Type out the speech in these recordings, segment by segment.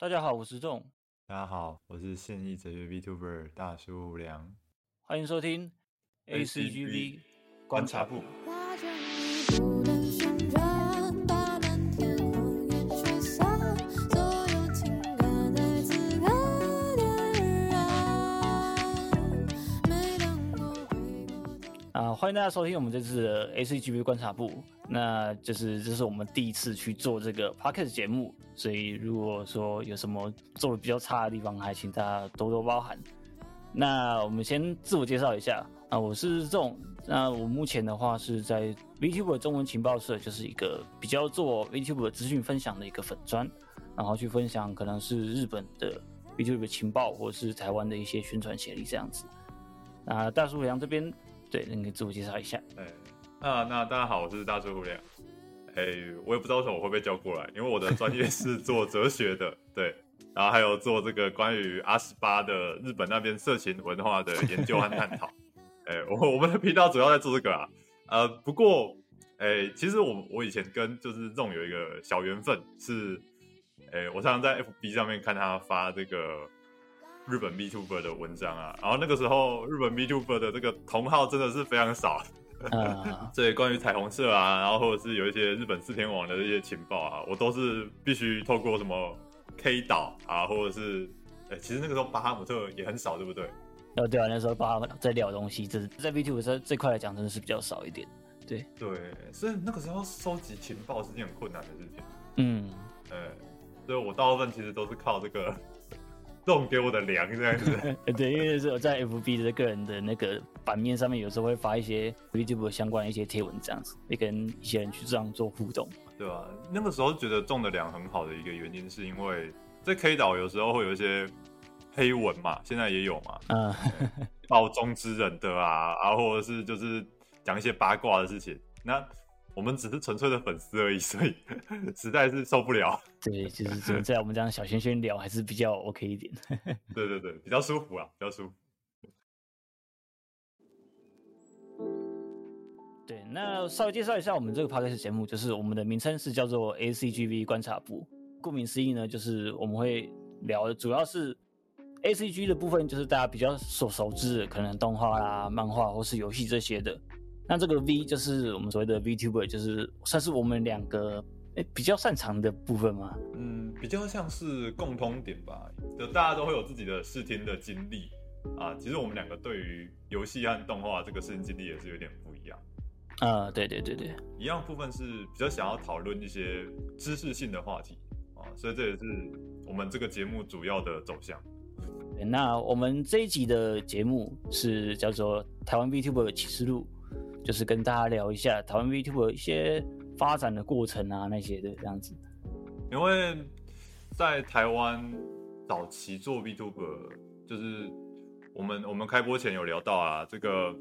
大家好，我是仲，大家好，我是现役哲学 VTuber 大叔梁，欢迎收听 ACGV 观察部。欢迎大家收听我们这次的 ACGV 观察部。那就是这是我们第一次去做这个 podcast 节目，所以如果说有什么做的比较差的地方，还请大家多多包涵。那我们先自我介绍一下啊，我是仲。那我目前的话是在 VTuber 中文情报社，就是一个比较做 VTuber 资讯分享的一个粉专，然后去分享可能是日本的 VTuber 情报，或者是台湾的一些宣传协力这样子。啊大叔良这边，对，你可以自我介绍一下。哎，啊，那大家好，我是大叔胡亮。哎，我也不知道为什么我会被叫过来，因为我的专业是做哲学的，对，然后还有做这个关于阿斯巴的日本那边色情文化的研究和探讨。哎，我我们的频道主要在做这个啊，呃，不过，哎，其实我我以前跟就是这种有一个小缘分是，哎，我常常在 FB 上面看他发这个日本 VTuber 的文章啊，然后那个时候日本 VTuber 的这个同号真的是非常少。啊，所以关于彩虹社啊，然后或者是有一些日本四天王的这些情报啊，我都是必须透过什么 K 岛啊，或者是，哎、其实那个时候巴哈姆特也很少，对不对？哦对啊，那时候巴哈姆特在聊东西，这在 VTuber 这这块来讲，真的是比较少一点。对，对，所以那个时候收集情报是件很困难的事情。嗯，呃，所以我大部分其实都是靠这个送给我的粮这样子。呃对，因为是我在 FB 的个人的那个版面上面，有时候会发一些 VTuber 相关的一些贴文，这样子，会跟一些人去这样做互动。对吧、那个时候觉得种的粮很好的一个原因，是因为在 K 岛有时候会有一些黑文嘛，现在也有嘛，嗯，报中之人的啊，啊，或者是就是讲一些八卦的事情。那我们只是纯粹的粉丝而已，所以 实在是受不了。对，就是只能在我们这样小轩轩聊，还是比较 OK 一点。对对对，比较舒服啊，比较舒服。对，那稍微介绍一下我们这个 podcast 节目，就是我们的名称是叫做 ACGV 观察部。顾名思义呢，就是我们会聊的主要是 ACG 的部分，就是大家比较所熟知的，可能动画啦、漫画或是游戏这些的。那这个 V 就是我们所谓的 VTuber，就是算是我们两个诶比较擅长的部分吗。嗯，比较像是共通点吧，就大家都会有自己的视听的经历啊。其实我们两个对于游戏和动画这个视听经历也是有点不一样。啊、对对对对，一样部分是比较想要讨论一些知识性的话题啊，所以这也是我们这个节目主要的走向。那我们这一集的节目是叫做《台湾 VTuber 启示录》，就是跟大家聊一下台湾 VTuber 一些发展的过程啊那些的这样子。因为在台湾早期做 VTuber，就是我们我们开播前有聊到啊，这个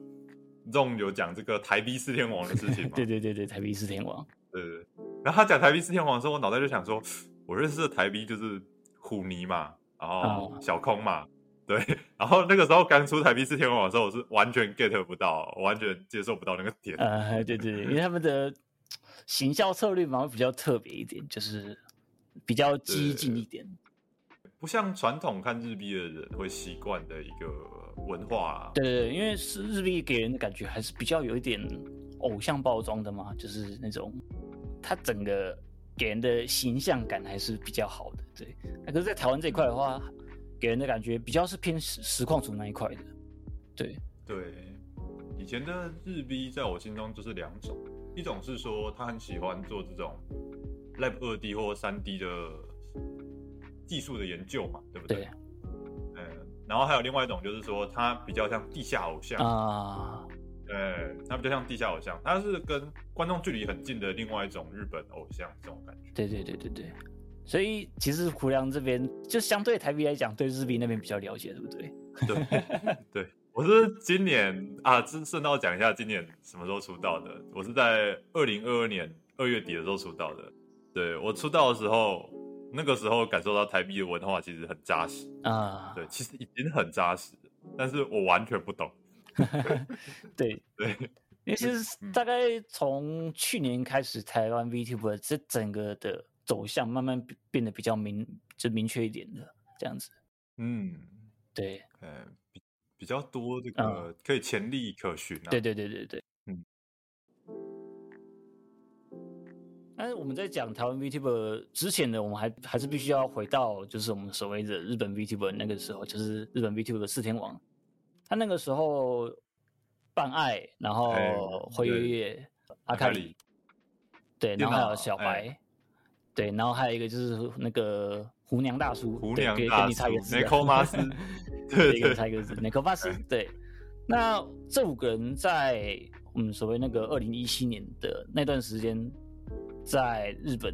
Zong 有讲这个台 B 四天王的事情嘛，对对对对，台币四天王。对对对。然后他讲台 B 四天王的时候，我脑袋就想说，我认识的台 B 就是虎泥嘛，然后哦小空嘛，对。然后那个时候刚出台 B 四天王的时候，我是完全 get 不到，我完全接受不到那个点。呃，对对对，因为他们的行销策略嘛会比较特别一点，就是比较激进一点。不像传统看日币的人会习惯的一个文化、啊。对对对，因为是日币给人的感觉还是比较有一点偶像包装的嘛，就是那种它整个给人的形象感还是比较好的。对，那可是，在台湾这一块的话，给人的感觉比较是偏实实况组那一块的。对，对，以前的日 B 在我心中就是两种，一种是说他很喜欢做这种 Lab 二 D 或三 D 的技术的研究嘛，对不对？对嗯，然后还有另外一种就是说他比较像地下偶像，啊、对，他比较像地下偶像，他是跟观众距离很近的另外一种日本偶像这种感觉。对对对对对。所以其实胡良这边就相对台币来讲，对日币那边比较了解，对不对？对 对，我是今年啊，顺顺道讲一下今年什么时候出道的。我是在二零二二年二月底的时候出道的。对我出道的时候，那个时候感受到台币的文化其实很扎实。啊、对，其实已经很扎实了，但是我完全不懂。对，对，因为其实大概从去年开始，台湾 VTuber 这整个的走向慢慢变变得比较明，就明确一点的这样子。嗯，对，呃，比比较多这个可以潜力可循对对对对对，嗯。但是我们在讲台湾 VTuber 之前呢，我们还还是必须要回到就是我们所谓的日本 VTuber 那个时候，就是日本 VTuber 的四天王，他那个时候办爱，然后哎辉对月月、阿阿卡里，对，然后还有小白，哎对，然后还有一个就是那个胡娘大叔，胡娘大叔给你猜一个字啊，内扣马斯对，对给你猜一个字，内科巴斯，对。那这五个人在我们所谓那个二零一七年的那段时间，在日本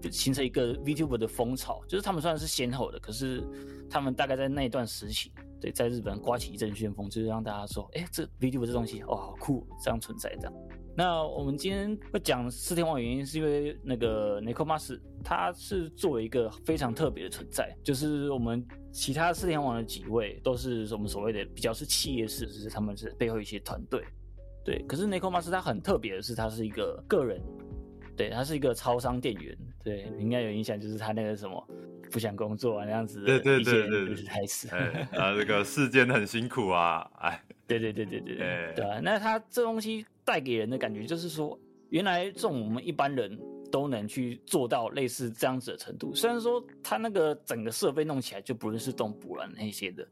就形成一个 VTuber 的风潮，就是他们虽然是先后的，可是他们大概在那一段时期，对，在日本刮起一阵旋风，就是让大家说，哎，这 VTuber 这东西，哇，好酷，这样存在这样。那我们今天会讲四天王，原因是因为那个 n i k o m a s 他是作为一个非常特别的存在，就是我们其他四天王的几位都是我们所谓的比较是企业式，就是他们是背后一些团队，对。可是 n i k o m a s 他很特别的是，他是一个个人，对，他是一个超商店员，对你应该有印象，就是他那个什么不想工作啊那样子的对对对对对就是台词，哎，啊，这个世间很辛苦啊，哎，对对对对对对哎对啊！那它这东西带给人的感觉就是说，原来这种我们一般人都能去做到类似这样子的程度。虽然说它那个整个设备弄起来，就不论是动捕了那些的，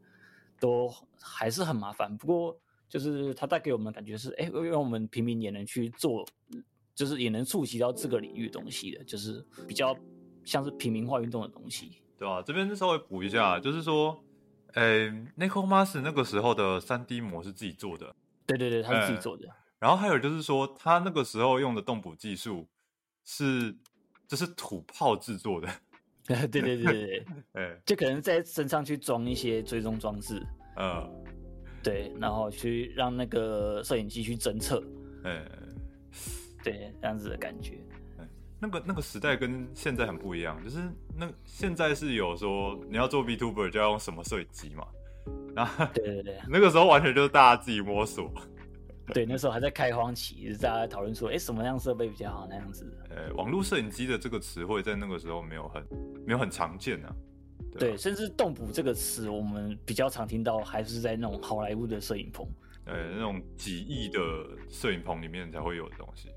都还是很麻烦。不过就是它带给我们的感觉是，哎，让我们平民也能去做，就是也能触及到这个领域的东西的，就是比较像是平民化运动的东西。对吧、这边稍微补一下，就是说，诶 n i k o m a s 那个时候的三 D 模是自己做的，对对对，他是自己哎做的。然后还有就是说，他那个时候用的动捕技术是这是土炮制作的，对对对对对对，哎，就可能在身上去装一些追踪装置。嗯，对，然后去让那个摄影机去侦测，哎，对，这样子的感觉。那个那个时代跟现在很不一样，就是那现在是有说你要做 VTuber 就要用什么摄影机嘛，然后对对对 那个时候完全就是大家自己摸索，对，那时候还在开荒期，就是大家讨论说，哎，什么样设备比较好那样子的。呃，网络摄影机的这个词汇在那个时候没有很没有很常见啊，对，吧甚至“动捕”这个词，我们比较常听到，还是在那种好莱坞的摄影棚。呃，那种几亿的摄影棚里面才会有的东西。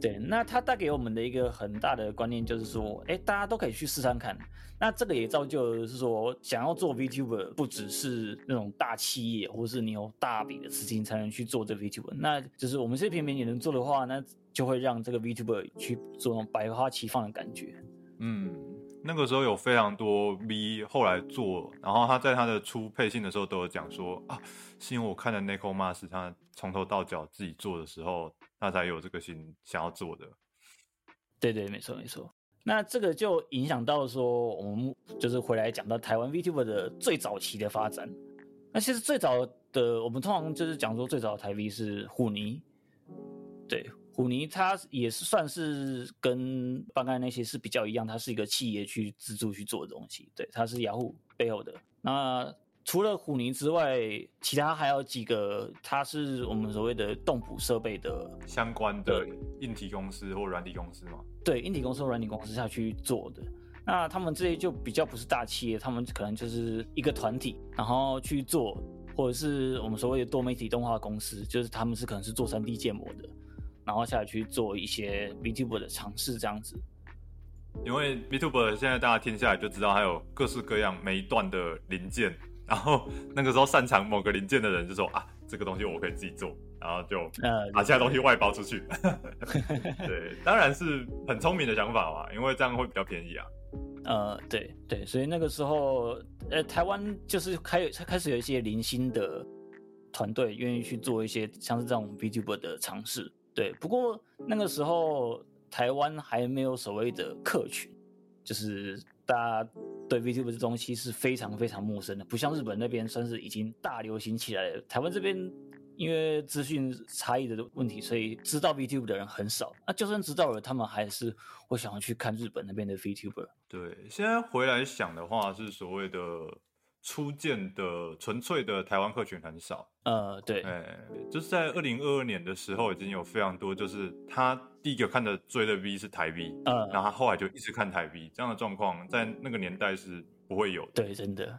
对，那它带给我们的一个很大的观念就是说，哎，大家都可以去试看看。那这个也造就是说，想要做 VTuber，不只是那种大企业，或是你有大笔的资金才能去做这个 VTuber。那就是我们这些平民也能做的话，那就会让这个 VTuber 去做那种百花齐放的感觉。嗯，那个时候有非常多 V 后来做，然后他在他的出配信的时候都有讲说啊，是因为我看了 Nico Mas 他从头到脚自己做的时候，他才有这个心想要做的。对对，没错没错。那这个就影响到说，我们就是回来讲到台湾 VTuber 的最早期的发展。那其实最早的，我们通常就是讲说最早的台 V 是虎尼，对，虎尼它也是算是跟刚刚那些是比较一样，它是一个企业去资助去做的东西，对，它是雅虎背后的。那除了虎尼之外，其他还有几个，它是我们所谓的动捕设备的相关的硬体公司或软体公司吗，对硬体公司或软体公司下去做的。那他们这些就比较不是大企业，他们可能就是一个团体，然后去做，或者是我们所谓的多媒体动画公司，就是他们是可能是做三 D 建模的，然后下来去做一些 VTuber 的尝试这样子。因为 VTuber 现在大家听下来就知道，还有各式各样每一段的零件，然后那个时候擅长某个零件的人就说啊，这个东西我可以自己做，然后就呃，把其他东西外包出去。对，当然是很聪明的想法嘛，因为这样会比较便宜啊。呃，对对，所以那个时候，呃，台湾就是开开始有一些零星的团队愿意去做一些像是这种 VTuber 的尝试。对，不过那个时候台湾还没有所谓的客群，就是大家对 VTuber 这东西是非常非常陌生的，不像日本那边算是已经大流行起来了。台湾这边因为资讯差异的问题，所以知道 VTuber 的人很少。那就算知道了，他们还是会想要去看日本那边的 VTuber。对，现在回来想的话，是所谓的初见的纯粹的台湾客群很少。呃，对，哎，就是在二零二二年的时候，已经有非常多，就是他第一个看的追的 V 是台 V，呃然，后他后来就一直看台 V，这样的状况在那个年代是不会有的。对，真的，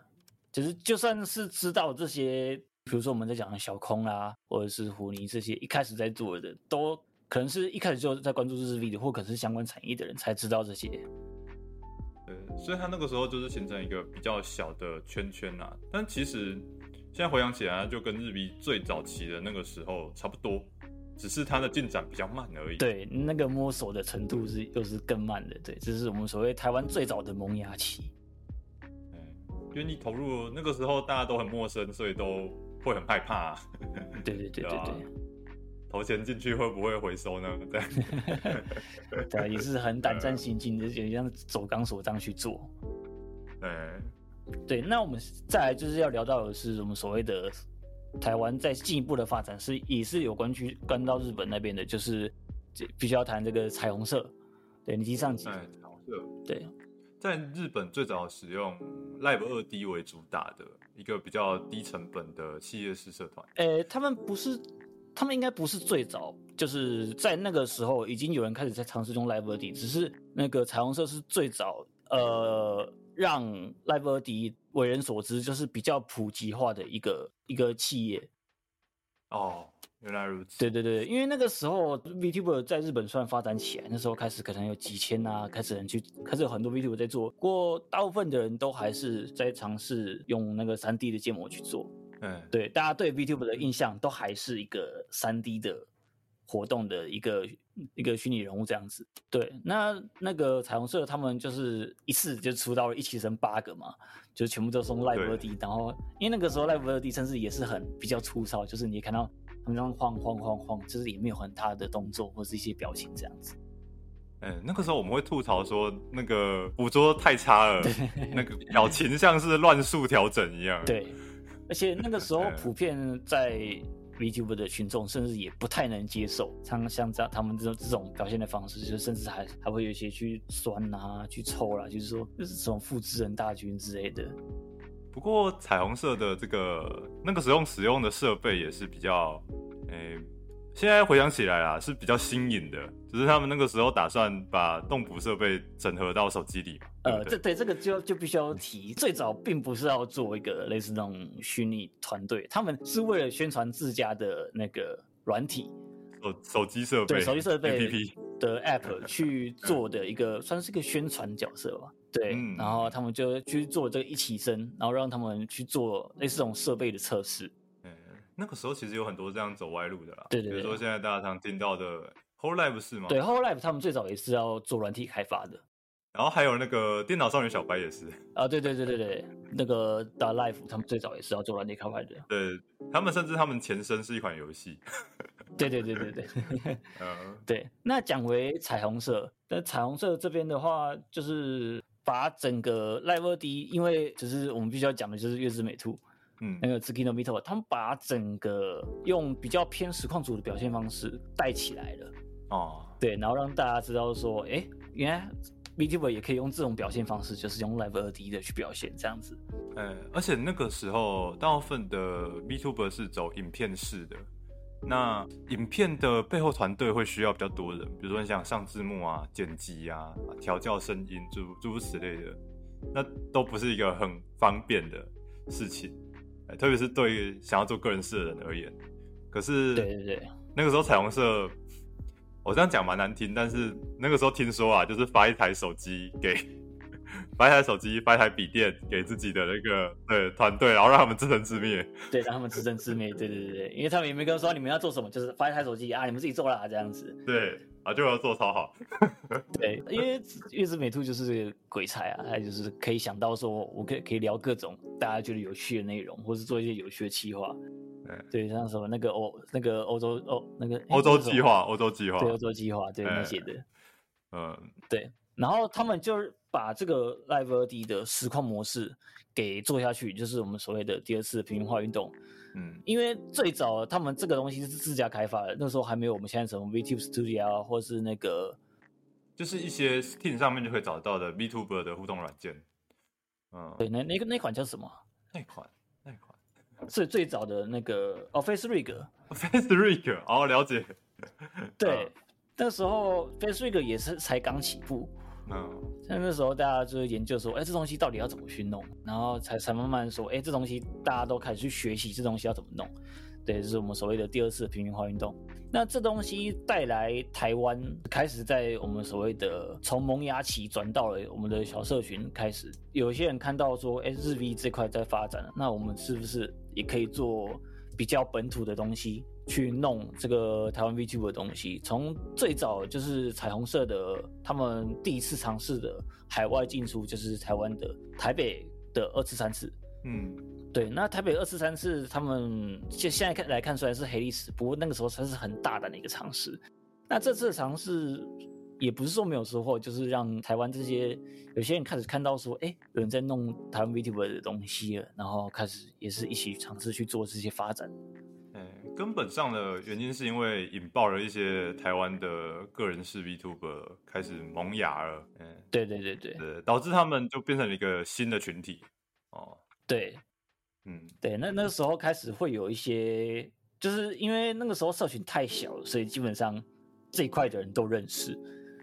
就是就算是知道这些，比如说我们在讲的小空啦，或者是胡尼这些一开始在做的，都可能是一开始就在关注日式 V 的，或可能是相关产业的人才知道这些。对，所以他那个时候就是形成一个比较小的圈圈呐、但其实现在回想起来，就跟日币最早期的那个时候差不多，只是它的进展比较慢而已。，对，那个摸索的程度是又是更慢的。对，这是我们所谓台湾最早的萌芽期。嗯，因为你投入那个时候大家都很陌生，所以都会很害怕、啊，对对对对对。投钱进去会不会回收呢？这样。对，啊也是很胆战心惊的，有点像走钢索这样去做。对，对，那我们再来就是要聊到的是我们所谓的台湾在进一步的发展是也是有关去关到日本那边的，就是这必须要谈这个彩虹色。对，你提上集，彩虹色。对在日本最早使用 Live 二 D 为主打的一个比较低成本的企业式社团。呃，他们不是，他们应该不是最早，就是在那个时候已经有人开始在尝试用 Live 2D，只是那个彩虹社是最早，呃，让 Live 2D 为人所知，就是比较普及化的一个一个企业。哦，原来如此。对对对，因为那个时候 VTuber 在日本算发展起来，那时候开始可能有几千啊，开始人去，开始有很多 VTuber 在做，不过大部分的人都还是在尝试用那个3 D 的建模去做。嗯，对，大家对 VTuber 的印象都还是一个三 D 的活动的一个一个虚拟人物这样子。对，那那个彩虹社他们就是一次就出到了一起生八个嘛，就全部都送 Live 对二 D，然后因为那个时候 Live 二 D 甚至也是很比较粗糙，就是你看到他们这样晃晃晃晃，就是也没有很大的动作或是一些表情这样子。嗯，那个时候我们会吐槽说那个捕捉太差了，那个表情像是乱数调整一样。，对，而且那个时候嗯普遍在 VTuber 的群众，甚至也不太能接受像像这样他们这种这种表现的方式，就是甚至还还会有一些去酸啊、去抽啦，就是说这是什么复制人大军之类的。不过彩虹色的这个那个时候使用的设备也是比较，诶、现在回想起来啊，是比较新颖的，只是他们那个时候打算把动捕设备整合到手机里呃，这对这个就就必须要提，最早并不是要做一个类似那种虚拟团队，他们是为了宣传自家的那个软体，手手机设备，对手机设备 APP，的 app 去做的一个算是一个宣传角色吧。对，嗯然后他们就去做这个一起身，然后让他们去做类似这种设备的测试。嗯，那个时候其实有很多这样走歪路的啦，对对对比如说现在大家常听到的 Whole Life 是吗？对，Whole Life 他们最早也是要做软体开发的。然后还有那个电脑少女小白也是，啊，对对对对对，那个 Da Life 他们最早也是要做软体开发的。对他们甚至他们前身是一款游戏，对对对对对嗯，对。那讲回彩虹色，那彩虹色这边的话，就是把整个 Live 2D，因为只是我们必须要讲的就是月之美兔，嗯那个 Tsukino Mito，他们把整个用比较偏实况组的表现方式带起来了，哦，对，然后让大家知道说，哎，原来 VTuber 也可以用这种表现方式，就是用 Live 二 D 的去表现这样子。呃，而且那个时候大部分的 VTuber 是走影片式的，那影片的背后团队会需要比较多人，比如说你想上字幕啊、剪辑啊、调教声音诸诸如此类的，那都不是一个很方便的事情，呃特别是对于想要做个人事的人而言。可是，对对对，那个时候彩虹社，我这样讲蛮难听，但是那个时候听说啊，就是发一台手机给发一台手机，发一台笔电给自己的那个对团队，然后让他们自生自灭。对，让他们自生自灭。对对对对，因为他们也没跟我说你们要做什么，就是发一台手机啊，你们自己做啦这样子。对，啊，就要做超好。对，因为月之美兔就是鬼才啊，他就是可以想到说，我可以可以聊各种大家觉得有趣的内容，或是做一些有趣的企划。对对，像什么那个欧那个欧洲欧那个欧洲计划，欧洲计划对，欧洲计划，对哎那些的。嗯，对，然后他们就是把这个 Live 二 D 的实况模式给做下去，就是我们所谓的第二次平民化运动。嗯，因为最早他们这个东西是自家开发的，那时候还没有我们现在什么 VTube Studio 啊，或是那个就是一些 Steam 上面就可以找到的 VTuber 的互动软件。嗯，对那那个那款叫什么？那款那款是最早的那个 Office Rig，Office Rig，哦，了解，对，嗯那时候 Face Rig 也是才刚起步，嗯像那时候大家就是研究说，哎、这东西到底要怎么去弄，然后才才慢慢说，哎、这东西大家都开始去学习这东西要怎么弄。对，这是我们所谓的第二次平民化运动。那这东西带来台湾开始在我们所谓的从萌芽期转到了我们的小社群开始，有些人看到说，哎、日 V 这块在发展了，那我们是不是也可以做比较本土的东西，去弄这个台湾 VTuber 的东西？从最早就是彩虹社的他们第一次尝试的海外进出，就是台湾的台北的二次三次。嗯对，那台北二次三次，他们现现在看来看出来是黑历史，不过那个时候算是很大胆的一个尝试。那这次的尝试也不是说没有收获，就是让台湾这些有些人开始看到说，哎，有人在弄台湾 VTuber 的东西了，然后开始也是一起尝试去做这些发展。哎，根本上的原因是因为引爆了一些台湾的个人式 VTuber 开始萌芽了，嗯，对对对对。对，导致他们就变成了一个新的群体，哦，对。嗯。对，那那个时候开始会有一些，就是因为那个时候社群太小了，所以基本上这一块的人都认识。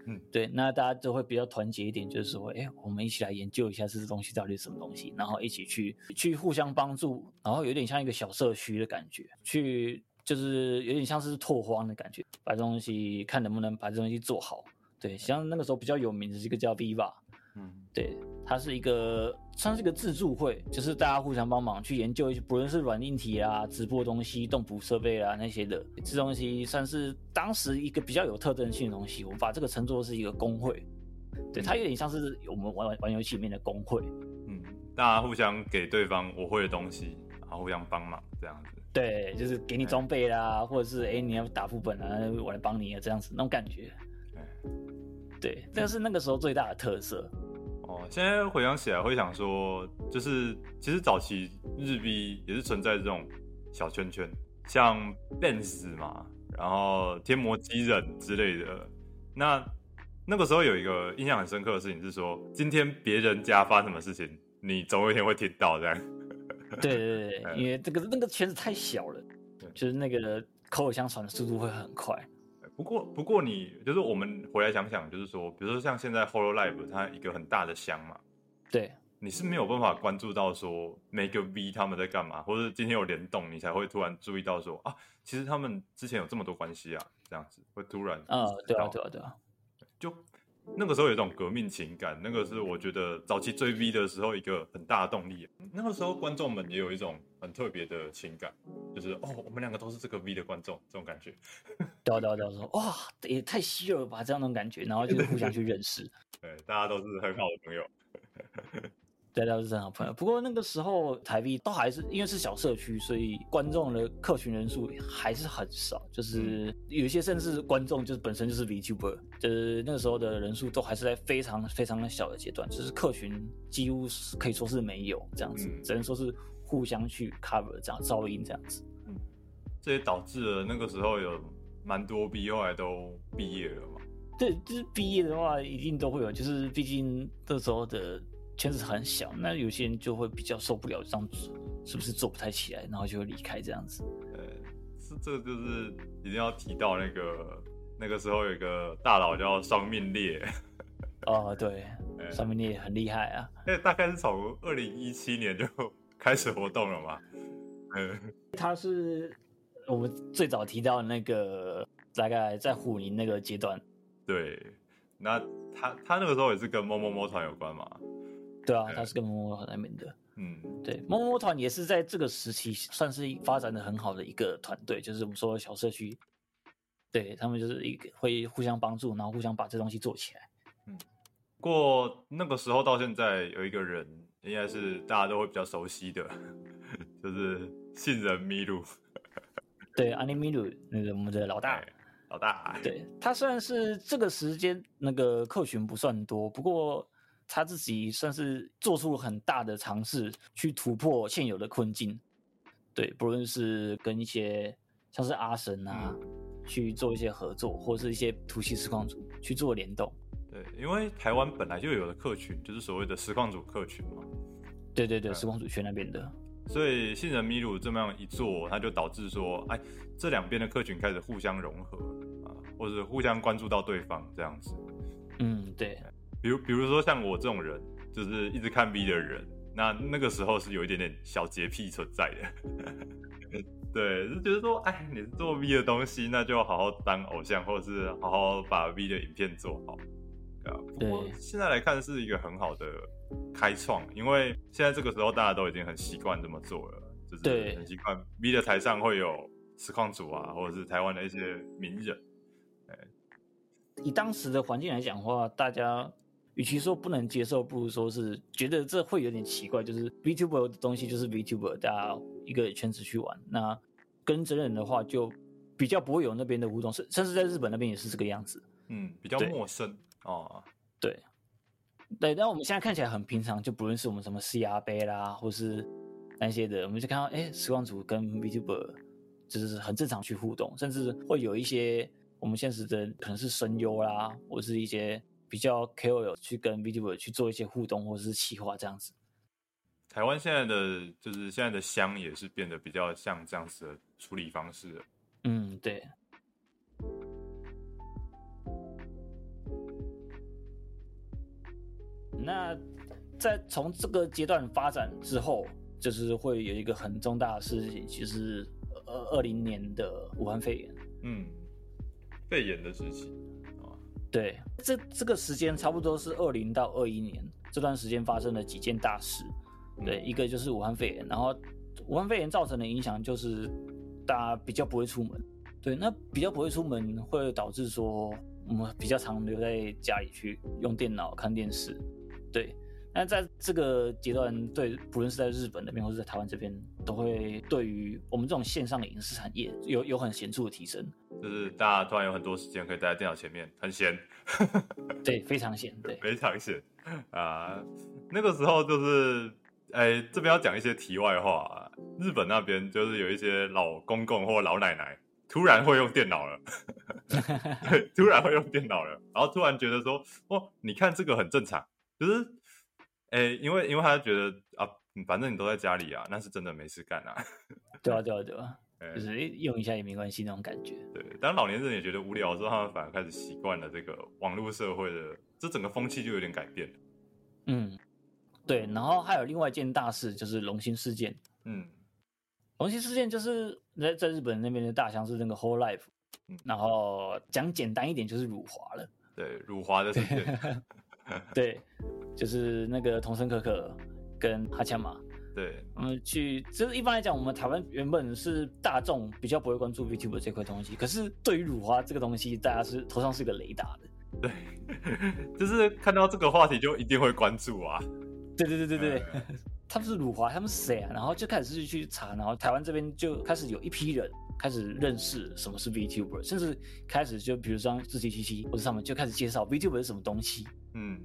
嗯，对，那大家就会比较团结一点，就是说，哎，我们一起来研究一下这东西到底是什么东西，然后一起去去互相帮助，然后有点像一个小社区的感觉，去就是有点像是拓荒的感觉，把这东西看能不能把这东西做好。对，像那个时候比较有名的是一个叫 Viva，嗯对，它是一个算是一个自助会，就是大家互相帮忙去研究一些，不论是软硬体啊、直播东西、动捕设备啊那些的，这东西算是当时一个比较有特征性的东西。我把这个称作是一个工会，对，它有点像是我们玩玩玩游戏里面的工会。嗯，大家互相给对方我会的东西，然后互相帮忙这样子，对，就是给你装备啦，或者是哎、你要打副本啊，我来帮你啊，这样子那种感觉。哎对，这个是那个时候最大的特色。哦，现在回想起来会想说，就是其实早期日币也是存在这种小圈圈，像 Benz 嘛，然后天魔机人之类的。那那个时候有一个印象很深刻的事情是说，今天别人家发生什么事情，你总有一天会听到这样。对对对因为这个那个圈子太小了，就是那个口口相传的速度会很快。不过，不过你就是我们回来想想，就是说，比如说像现在 Hololive 它一个很大的箱嘛，对。你是没有办法关注到说每个 V 他们在干嘛，或者今天有联动，你才会突然注意到说啊，其实他们之前有这么多关系啊，这样子会突然啊、对啊对啊对啊，就那个时候有一种革命情感，那个是我觉得早期追 V 的时候一个很大的动力。那个时候观众们也有一种很特别的情感，就是哦，我们两个都是这个 V 的观众，这种感觉。对啊对啊对啊，说哇也太稀有了吧，这样那种感觉，然后就是互相去认识，对，大家都是很好的朋友。大家都是很好朋友。不过那个时候台币都还是因为是小社区，所以观众的客群人数还是很少，就是有一些甚至观众就是本身就是 VTuber，就是那个时候的人数都还是在非常非常的小的阶段，就是客群几乎是可以说是没有这样子，嗯只能说是互相去 cover 这样噪音这样子。这也导致了那个时候有蛮多 B 后来都毕业了嘛。对，就是毕业的话，一定都会有，就是毕竟那时候的圈子很小，那有些人就会比较受不了这样子，是不是做不太起来，然后就会离开这样子。呃，是这个就是一定要提到那个那个时候有一个大佬叫双命烈，哦，对，哎上面你也很厉害啊。那大概是从二零一七年就开始活动了嘛。嗯，他是我们最早提到那个，大概在虎林那个阶段，对，那他他那个时候也是跟某某某团有关嘛。对啊，哎他是跟摸摸团那边的。嗯，对，摸摸团也是在这个时期算是发展的很好的一个团队，就是我们说的小社区。对他们就是一个会互相帮助，然后互相把这东西做起来。不过那个时候到现在有一个人，应该是大家都会比较熟悉的，就是杏仁麋鹿，对，阿尼米鲁那个我们的老大，哎老大。对他虽然是这个时间那个客群不算多，不过他自己算是做出了很大的尝试，去突破现有的困境。对，不论是跟一些像是阿神啊，去做一些合作，或是一些图西实况组去做联动。对，因为台湾本来就有的客群，就是所谓的实况组客群嘛。对对对，嗯时光主圈那边的，所以信人米鲁这么样一做，它就导致说，哎，这两边的客群开始互相融合啊，或者互相关注到对方这样子。嗯，对，比如比如说像我这种人，就是一直看 V 的人，那那个时候是有一点点小洁癖存在的。对，就觉得说，哎，你是做 V 的东西，那就好好当偶像，或者是好好把 V 的影片做好。对啊，不过现在来看是一个很好的开创，因为现在这个时候大家都已经很习惯这么做了，就是对很习惯 V 的台上会有实况组啊，或者是台湾的一些名人。以当时的环境来讲的话，大家与其说不能接受，不如说是觉得这会有点奇怪。就是 VTuber 的东西就是 VTuber，大家一个圈子去玩。那跟真人的话，就比较不会有那边的互动，甚甚至在日本那边也是这个样子。嗯，比较陌生哦。对，对，但我们现在看起来很平常，就不论是我们什么 CR 杯啦，或是那些的，我们就看到，哎，时光组跟 VTuber 就是很正常去互动，甚至会有一些我们现实的可能是声优啦，或是一些比较 KOL 去跟 VTuber 去做一些互动，或者是企划这样子。台湾现在的就是现在的香也是变得比较像这样子的处理方式。嗯，对。那在从这个阶段发展之后，就是会有一个很重大的事情，就是二二零年的武汉肺炎。嗯，肺炎的时期啊，对，这这个时间差不多是二零到二一年这段时间发生了几件大事。对，一个就是武汉肺炎，然后武汉肺炎造成的影响就是大家比较不会出门。对，那比较不会出门会导致说我们比较常留在家里去用电脑看电视。对，那在这个阶段，对，不论是在日本那边或是在台湾这边，都会对于我们这种线上的影视产业有有很显著的提升。就是大家突然有很多时间可以待在电脑前面，很闲，对，非常闲，对，非常闲啊。那个时候就是，哎，这边要讲一些题外话、啊。日本那边就是有一些老公公或老奶奶突然会用电脑了，对，突然会用电脑了，然后突然觉得说，哦，你看这个很正常，就是，哎，因为因为他觉得啊，反正你都在家里啊，那是真的没事干啊。对啊，对啊，对啊，哎就是用一下也没关系那种感觉。对，当老年人也觉得无聊的时候，他们反而开始习惯了这个网络社会的，这整个风气就有点改变了。嗯，对，然后还有另外一件大事就是龙兴事件。嗯龙兴事件就是在在日本那边的大象是那个 Whole Life，嗯然后讲简单一点就是辱华了。对，辱华的事件，对，就是那个童声可可跟哈恰马，对，我们去，就是一般来讲，我们台湾原本是大众比较不会关注 VTuber 这块东西，可是对于辱华这个东西，大家是头上是个雷达的。对，就是看到这个话题就一定会关注啊。对对对对对，呃他们是辱华，他们是谁啊？然后就开始去去查，然后台湾这边就开始有一批人开始认识什么是 VTuber，甚至开始就比如说像自七七七或者他们就开始介绍 VTuber 是什么东西。嗯，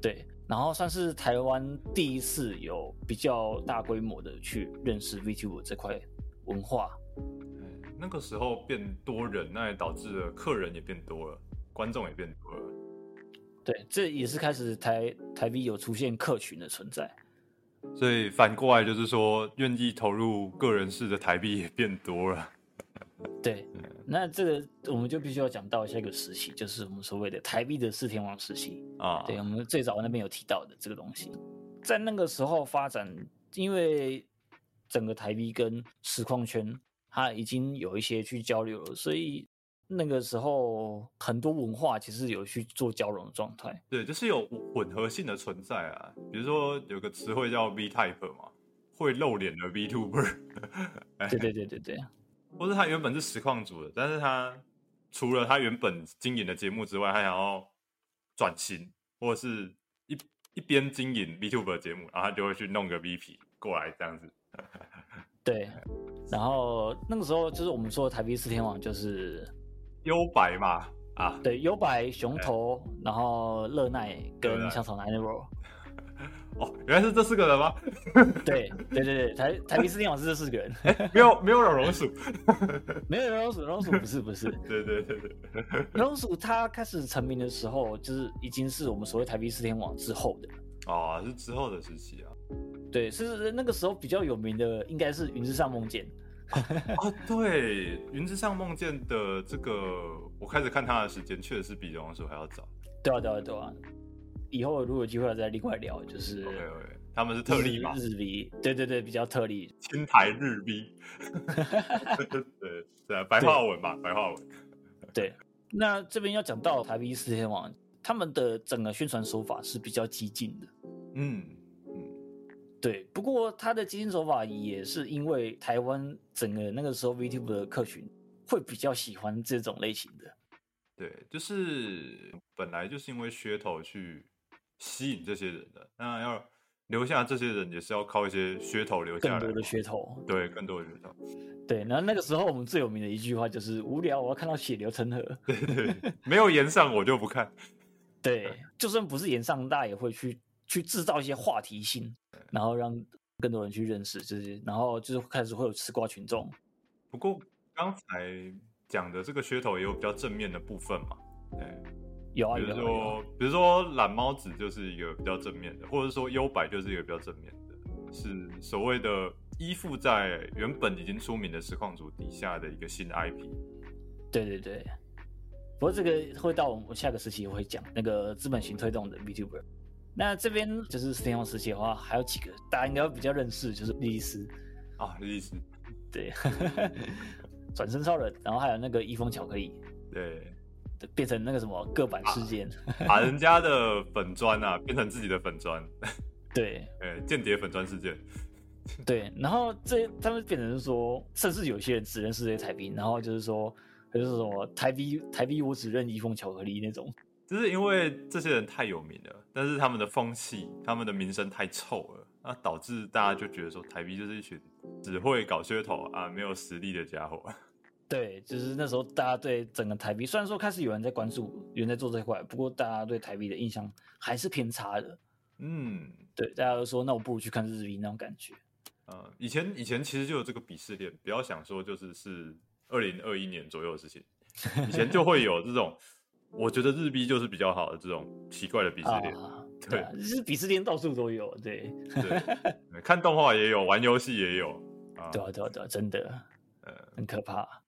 对，然后算是台湾第一次有比较大规模的去认识 VTuber 这块文化。哎那个时候变多人，那也导致了客人也变多了，观众也变多了。对，这也是开始台台 V 有出现客群的存在。所以反过来就是说，愿意投入个人式的台币也变多了。对，那这个我们就必须要讲到下一个时期，就是我们所谓的台币的四天王时期。啊，对，我们最早那边有提到的这个东西，在那个时候发展，因为整个台币跟实况圈它已经有一些去交流了，所以那个时候很多文化其实有去做交融的状态。对，就是有混合性的存在啊。比如说有个词汇叫 V Type 嘛，会露脸的 VTuber，哎对对对对对，或是他原本是实况组的，但是他除了他原本经营的节目之外，他想要转型，或者是一一边经营 VTuber 节目，然后他就会去弄个 VP 过来这样子。对，然后那个时候就是我们说的台币四天王，就是优白嘛，啊，对优白、熊头，然后乐奈跟奈香草奶肉。哦，原来是这四个人吗？对对对对，台台币四天王是这四个人，没有没有老榕鼠。没有龙鼠，榕鼠不是不是。对对对对，榕鼠它开始成名的时候，就是已经是我们所谓台币四天王之后的。哦，是之后的时期啊。对，是那个时候比较有名的，应该是《云之上梦见》。哦，对，《云之上梦见》的这个，我开始看他的时间确实是比《荣耀书》还要早。对啊，对啊，对啊。以后如果有机会再另外聊，就是他们是特例嘛，日 V，对对对，比较特例。青台日 V，对对啊，白话文吧，白话文。对，那这边要讲到台币四天王，他们的整个宣传手法是比较激进的。嗯嗯，对，不过他的激进手法也是因为台湾整个那个时候 VTube 的客群会比较喜欢这种类型的。对，就是本来就是因为噱头去吸引这些人的，那要留下这些人也是要靠一些噱头留下来，更多的噱头。对，更多的噱头。对，然后那个时候我们最有名的一句话就是“无聊，我要看到血流成河对对，没有延上我就不看。”。对，就算不是延上，大家也会去去制造一些话题性，然后让更多人去认识这些，然后就是开始会有吃瓜群众。不过刚才讲的这个噱头也有比较正面的部分嘛，对。有啊，比如说，比如说懒猫子就是一个比较正面的，或者说优白就是一个比较正面的，是所谓的依附在原本已经出名的实况组底下的一个新 IP。对对对。不过这个会到我们下个时期会讲那个资本型推动的 VTuber。那这边就是四天王时期的话，还有几个大家应该会比较认识，就是莉莉丝，啊，意思对，转身超人，然后还有那个一封巧克力，对，变成那个什么各版事件，把人家的粉砖啊变成自己的粉砖，对呃，间谍粉砖事件，对，然后这他们变成是说，甚至有些人只认识这些台币，然后就是说，就是什么台币台币我只认一封巧克力那种，就是因为这些人太有名了，但是他们的风气、他们的名声太臭了，那导致大家就觉得说台币就是一群只会搞噱头啊、没有实力的家伙。对，就是那时候大家对整个台币，虽然说开始有人在关注，有人在做这一块，不过大家对台币的印象还是偏差的。嗯，对，大家都说那我不如去看日币那种感觉。嗯，以前以前其实就有这个鄙视链，不要想说就是是二零二一年左右的事情，以前就会有这种，我觉得日币就是比较好的这种奇怪的鄙视链。啊，对对啊，就是鄙视链到处都有，对，对，看动画也有，玩游戏也有啊。对啊，对啊，对啊，真的呃，很可怕。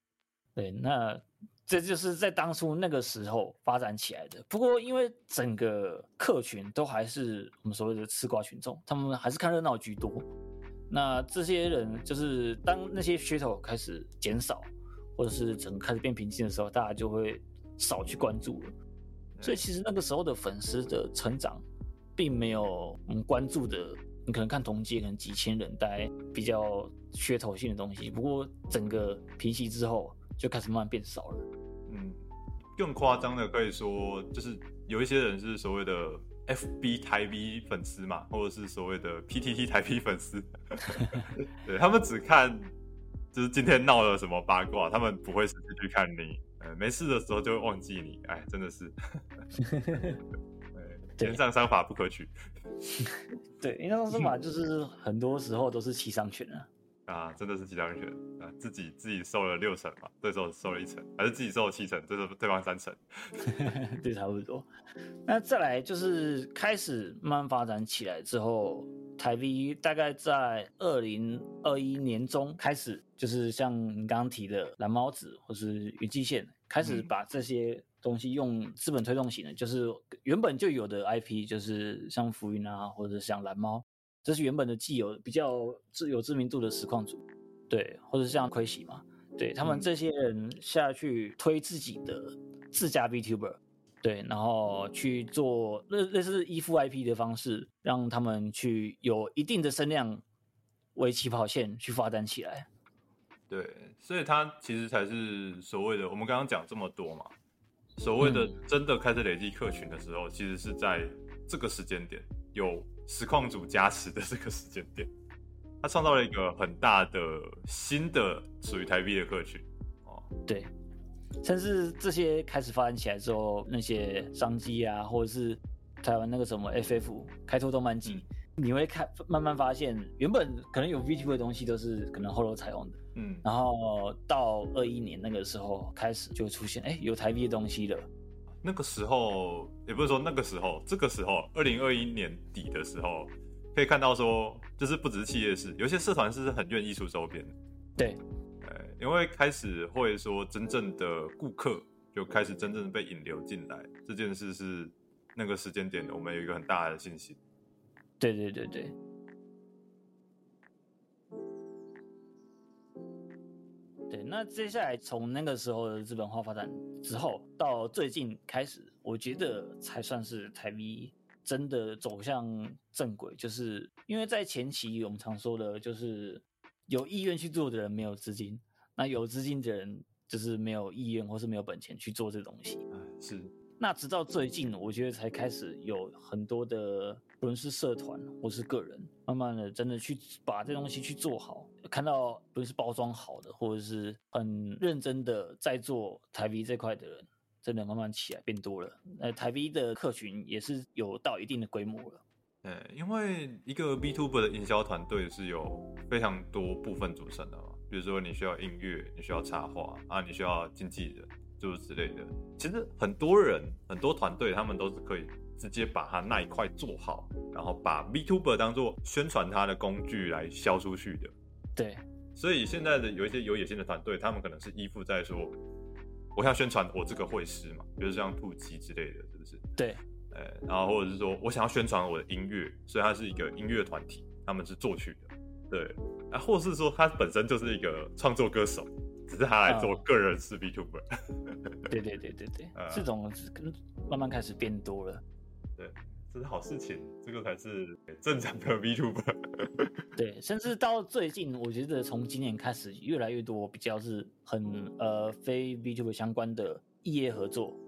对，那这就是在当初那个时候发展起来的。不过，因为整个客群都还是我们所谓的吃瓜群众，他们还是看热闹居多。那这些人就是当那些噱头开始减少，或者是整个开始变平静的时候，大家就会少去关注了。所以其实那个时候的粉丝的成长，并没有我们关注的。你可能看同届可能几千人，大概比较噱头性的东西。不过整个平息之后，就开始慢慢变少了。嗯，更夸张的可以说，就是有一些人是所谓的 FB 台 V 粉丝嘛，或者是所谓的 PTT 台 V 粉丝，对他们只看就是今天闹了什么八卦，他们不会实际去看你。呃，没事的时候就会忘记你，哎，真的是，天上商法不可取 对，因为那种说法就是很多时候都是欺上权啊。啊，真的是几张权啊，自己自己收了六成嘛，对手收了一成，还是自己收了七成，对手对方三成，对，差不多。那再来就是开始慢慢发展起来之后，台 V 大概在二零二一年中开始，就是像你刚刚提的蓝猫子或是云际线，开始嗯。把这些东西用资本推动型的，就是原本就有的 IP，就是像浮云啊，或者像蓝猫，这是原本的既有比较知有知名度的实况组，对，或者像亏喜嘛，对他们嗯这些人下去推自己的自家 VTuber，对，然后去做类类似依附 IP 的方式，让他们去有一定的声量为起跑线去发展起来。对，所以他其实才是所谓的我们刚刚讲这么多嘛，所谓的嗯真的开始累积客群的时候，其实是在这个时间点有实况组加持的这个时间点，他创造了一个很大的新的属于台币的客群。哦，对，甚至这些开始发展起来之后，那些商机啊，或者是台湾那个什么 FF 开拓动漫季，你会看慢慢发现，原本可能有 VTuber 的东西都是可能后楼采用的，嗯，然后到二一年那个时候开始就出现，哎，有台币的东西了。那个时候也不是说那个时候，这个时候二零二一年底的时候，可以看到说，就是不只是企业是，有些社团是很愿意出周边的。对，呃，因为开始会说真正的顾客就开始真正被引流进来，这件事是那个时间点我们有一个很大的信心。对对对对。对，那接下来从那个时候的资本化发展之后，到最近开始，我觉得才算是台币真的走向正轨，就是因为在前期我们常说的，就是有意愿去做的人没有资金，那有资金的人就是没有意愿或是没有本钱去做这东西。嗯，是，那直到最近，我觉得才开始有很多的，不论是社团或是个人，慢慢的真的去把这东西去做好，看到不是包装好的，或者是很认真的在做台 V 这块的人，真的慢慢起来变多了。那，台 V 的客群也是有到一定的规模了。呃，因为一个 B to B 的营销团队是有非常多部分组成的嘛，比如说你需要音乐，你需要插画啊，你需要经纪人，诸如此类的。其实很多人、很多团队，他们都是可以直接把它那一块做好，然后把 B to B 当做宣传它的工具来销出去的。对，所以现在的有一些有野心的团队，他们可能是依附在说，我想宣传我这个会师嘛，比如像兔鸡之类的，是不是？对，呃，然后或者是说我想要宣传我的音乐，所以它是一个音乐团体，他们是作曲的，对，啊，或是说他本身就是一个创作歌手，只是他来做啊。个人式 B to B，对对对对对，呃 这种跟慢慢开始变多了。对，这是好事情，这个才是正常的 B，对，甚至到最近，我觉得从今年开始，越来越多比较是很呃非 B 相关的异业合作，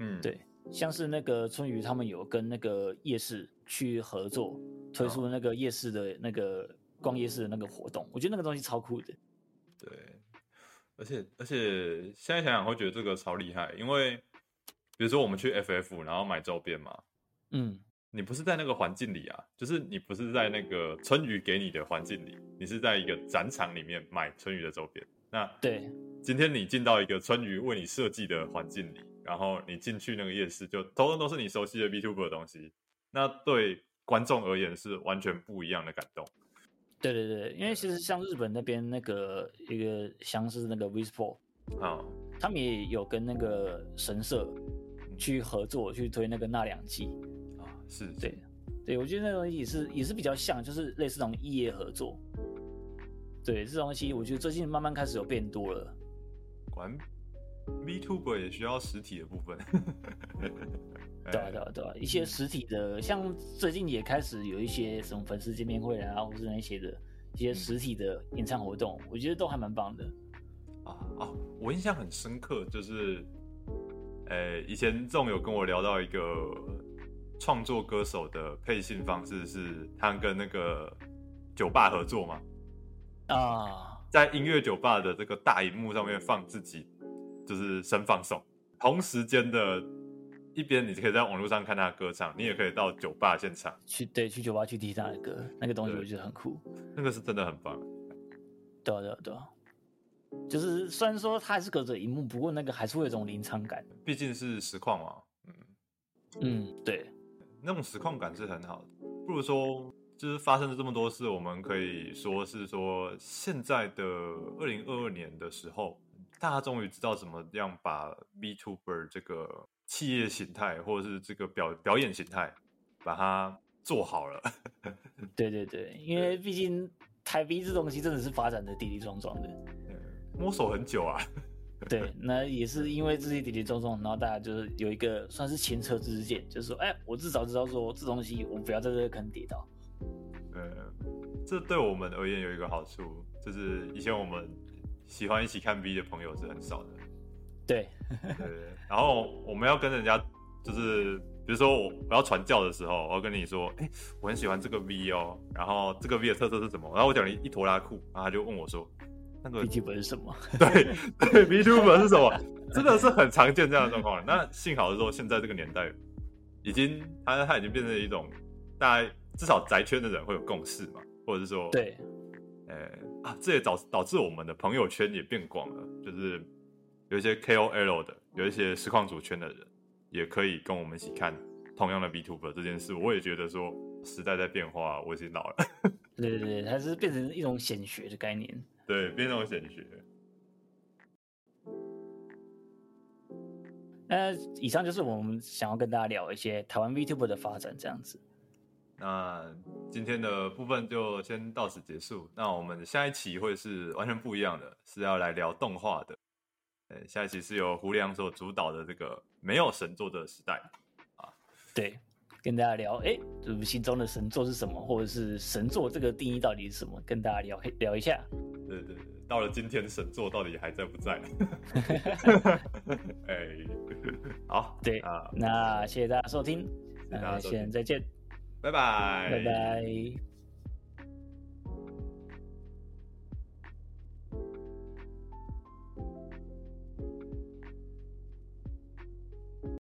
嗯，对，像是那个春雨他们有跟那个夜市去合作，推出那个夜市的那个逛夜市的那个活动，我觉得那个东西超酷的。对，而且而且现在想想会觉得这个超厉害，因为比如说我们去 FF 然后买周边嘛，嗯，你不是在那个环境里啊，就是你不是在那个春雨给你的环境里，你是在一个展场里面买春雨的周边。那对今天你进到一个春雨为你设计的环境里，然后你进去那个夜市，就通通都是你熟悉的 B Tuber 的东西，那对观众而言是完全不一样的感动。对对对，因为其实像日本那边那个一个像是那个 w i s p o 啊、他们也有跟那个神社去合作，去推那个纳凉季。啊，是，是对，对，我觉得那东西也是也是比较像，就是类似那种异业合作。对，这东西我觉得最近慢慢开始有变多了。果然 B Tuber 也需要实体的部分。对啊，对啊，对啊，一些实体的，像最近也开始有一些什么粉丝见面会啊，或是那些的一些实体的演唱活动，我觉得都还蛮棒的。啊啊！我印象很深刻，就是，呃，以前仲有跟我聊到一个创作歌手的配信方式，是他跟那个酒吧合作吗，啊，在音乐酒吧的这个大荧幕上面放自己就是声放送，同时间的一边你可以在网络上看他的歌唱，你也可以到酒吧现场，去对去酒吧去听他的歌，那个东西我觉得很酷。那个是真的很棒。对啊，对啊，对啊，就是虽然说他还是隔着荧幕，不过那个还是会有一种临场感。毕竟是实况嘛，嗯，嗯，对，那种实况感是很好的。不如说，就是发生了这么多事，我们可以说是说，现在的二零二二年的时候，大家终于知道怎么样把 B Tuber 这个企业形态或者是这个表表演形态，把它做好了。对对对，因为毕竟台币这东西真的是发展的跌跌撞撞的。摸索很久啊，对，那也是因为这些跌跌撞撞，然后大家就是有一个算是前车之鉴，就是说，哎，我至少知道说这东西我不要在这个坑跌倒。呃，这对我们而言有一个好处，就是以前我们喜欢一起看 V 的朋友是很少的。对，对，然后我们要跟人家就是，比如说我我要传教的时候，我要跟你说，哎、我很喜欢这个 V 哦，然后这个 V 的特色是什么？然后我讲了一坨拉裤，然后他就问我说，那个 B T 本是什么？对对 V Tuber 是什么？真的是很常见这样的状况。那幸好是说现在这个年代，已经它它已经变成一种大家至少宅圈的人会有共识嘛，或者是说，对，呃啊，这也导导致我们的朋友圈也变广了，就是有一些 KOL 的，有一些实况主圈的人，也可以跟我们一起看同样的 B Tuber 这件事，我也觉得说时代在变化，我已经老了，对对对，它是变成一种显学的概念。对，变成显学。那以上就是我们想要跟大家聊一些台湾 VTuber 的发展这样子。那今天的部分就先到此结束。那我们下一期会是完全不一样的，是要来聊动画的。呃，下一期是由胡良所主导的这个没有神作的时代。对，跟大家聊，哎，我们心中的神作是什么，或者是神作这个定义到底是什么，跟大家聊聊一下。对对对，到了今天神作到底还在不在？哎，好，对啊，那谢谢大家收听，那现在再见，拜拜，拜拜。